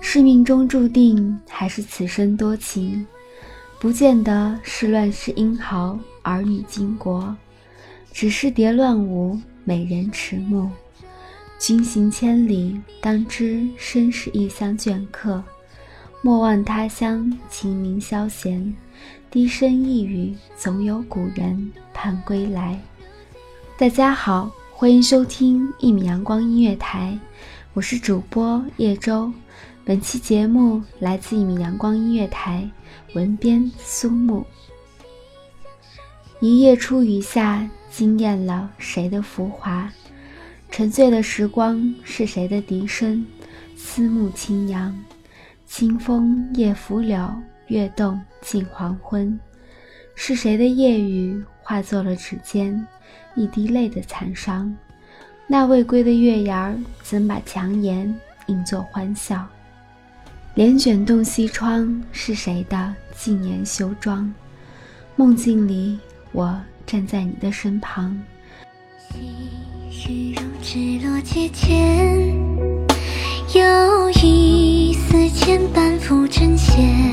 是命中注定，还是此生多情？不见得是乱世英豪，儿女倾国，只是蝶乱舞，美人迟暮。君行千里，当知身是异乡倦客。莫忘他乡，清明消闲，低声一语，总有古人盼归来。大家好，欢迎收听一米阳光音乐台，我是主播叶舟。本期节目来自一米阳光音乐台，文编苏木。一夜初雨下，惊艳了谁的浮华？沉醉的时光是谁的笛声？思慕轻扬，清风夜拂柳，月动近黄昏。是谁的夜雨化作了指尖一滴泪的残伤？那未归的月牙儿，怎把强颜映作欢笑？帘卷动西窗，是谁的静言修妆？梦境里，我站在你的身旁。细雨如织落阶前，有一丝牵绊浮针线，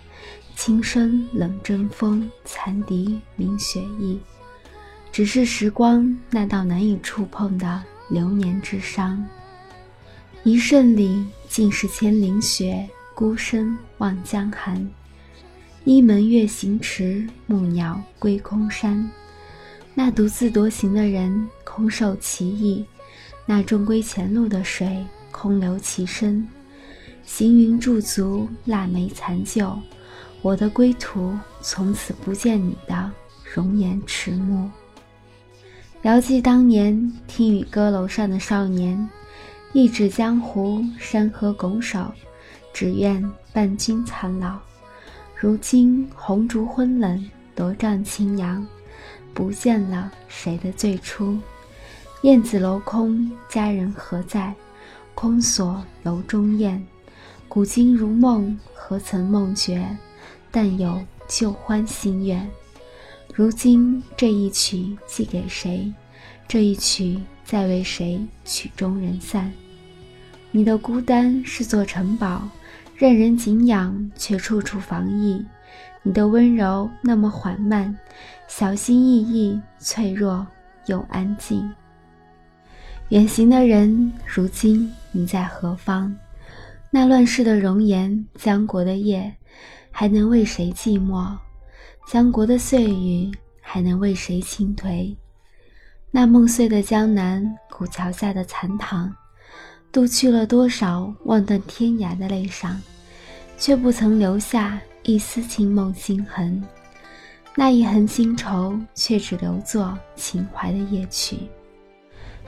轻声冷阵风，残笛鸣雪意。只是时光那道难以触碰的流年之伤。一瞬里尽是千灵雪，孤身望江寒。一门月行迟，暮鸟归空山。那独自独行的人，空受其意；那终归前路的水，空留其身。行云驻足，腊梅残旧。我的归途，从此不见你的容颜迟暮。遥记当年听雨歌楼上的少年，一指江湖，山河拱手，只愿伴君苍老。如今红烛昏冷，罗帐轻扬，不见了谁的最初。燕子楼空，佳人何在？空锁楼中燕。古今如梦，何曾梦觉？但有旧欢心愿，如今这一曲寄给谁？这一曲再为谁曲终人散？你的孤单是座城堡，任人景仰，却处处防疫。你的温柔那么缓慢，小心翼翼，脆弱又安静。远行的人，如今你在何方？那乱世的容颜，江国的夜，还能为谁寂寞？江国的碎语，还能为谁倾颓？那梦碎的江南，古桥下的残塘。渡去了多少望断天涯的泪殇，却不曾留下一丝清梦心痕。那一痕新愁，却只留作情怀的夜曲。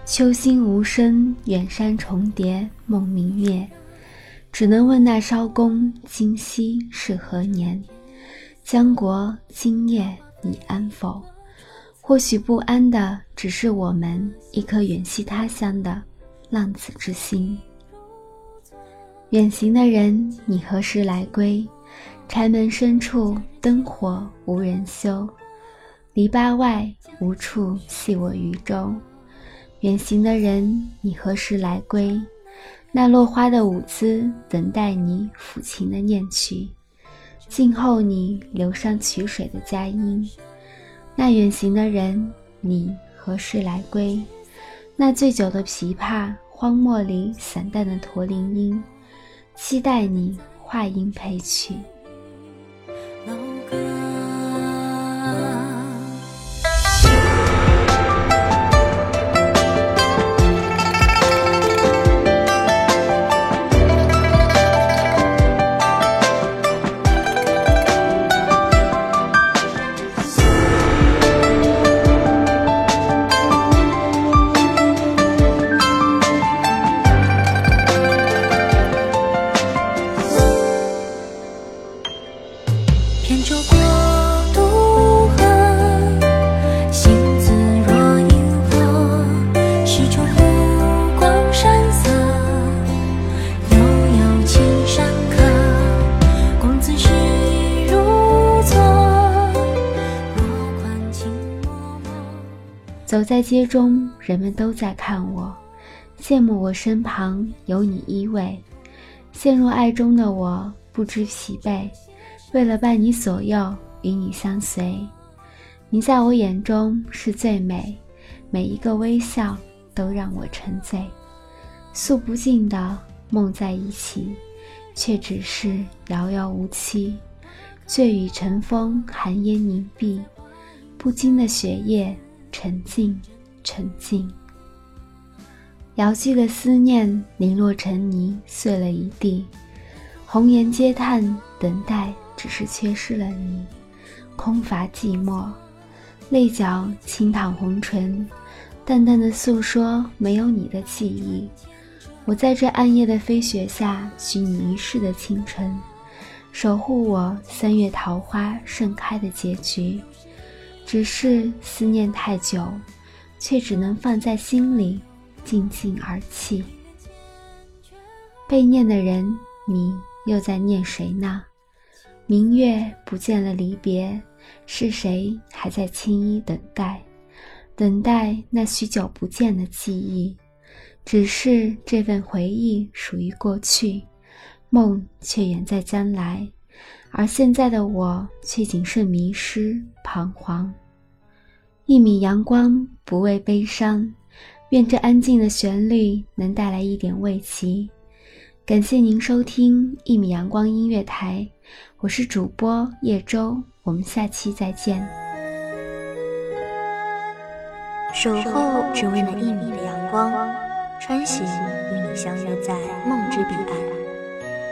秋心无声，远山重叠，梦明灭。只能问那艄公，今夕是何年？江国今夜你安否？或许不安的，只是我们一颗远系他乡的。浪子之心，远行的人，你何时来归？柴门深处，灯火无人修，篱笆外无处系我渔舟。远行的人，你何时来归？那落花的舞姿，等待你抚琴的念曲，静候你流觞曲水的佳音。那远行的人，你何时来归？那醉酒的琵琶。荒漠里散淡的驼铃音，期待你话音配曲。走在街中，人们都在看我，羡慕我身旁有你依偎。陷入爱中的我不知疲惫，为了伴你左右，与你相随。你在我眼中是最美，每一个微笑都让我沉醉。诉不尽的梦在一起，却只是遥遥无期。醉雨晨风，寒烟凝碧，不惊的雪夜。沉静，沉静。遥寄的思念零落成泥，碎了一地。红颜嗟叹，等待只是缺失了你，空乏寂寞。泪角轻淌红唇，淡淡的诉说没有你的记忆。我在这暗夜的飞雪下，许你一世的青春，守护我三月桃花盛开的结局。只是思念太久，却只能放在心里，静静而泣。被念的人，你又在念谁呢？明月不见了离别，是谁还在轻衣等待？等待那许久不见的记忆。只是这份回忆属于过去，梦却远在将来。而现在的我，却仅剩迷失、彷徨。一米阳光，不畏悲伤。愿这安静的旋律能带来一点慰藉。感谢您收听一米阳光音乐台，我是主播叶舟，我们下期再见。守候只为那一米的阳光，穿行与你相约在梦之彼岸。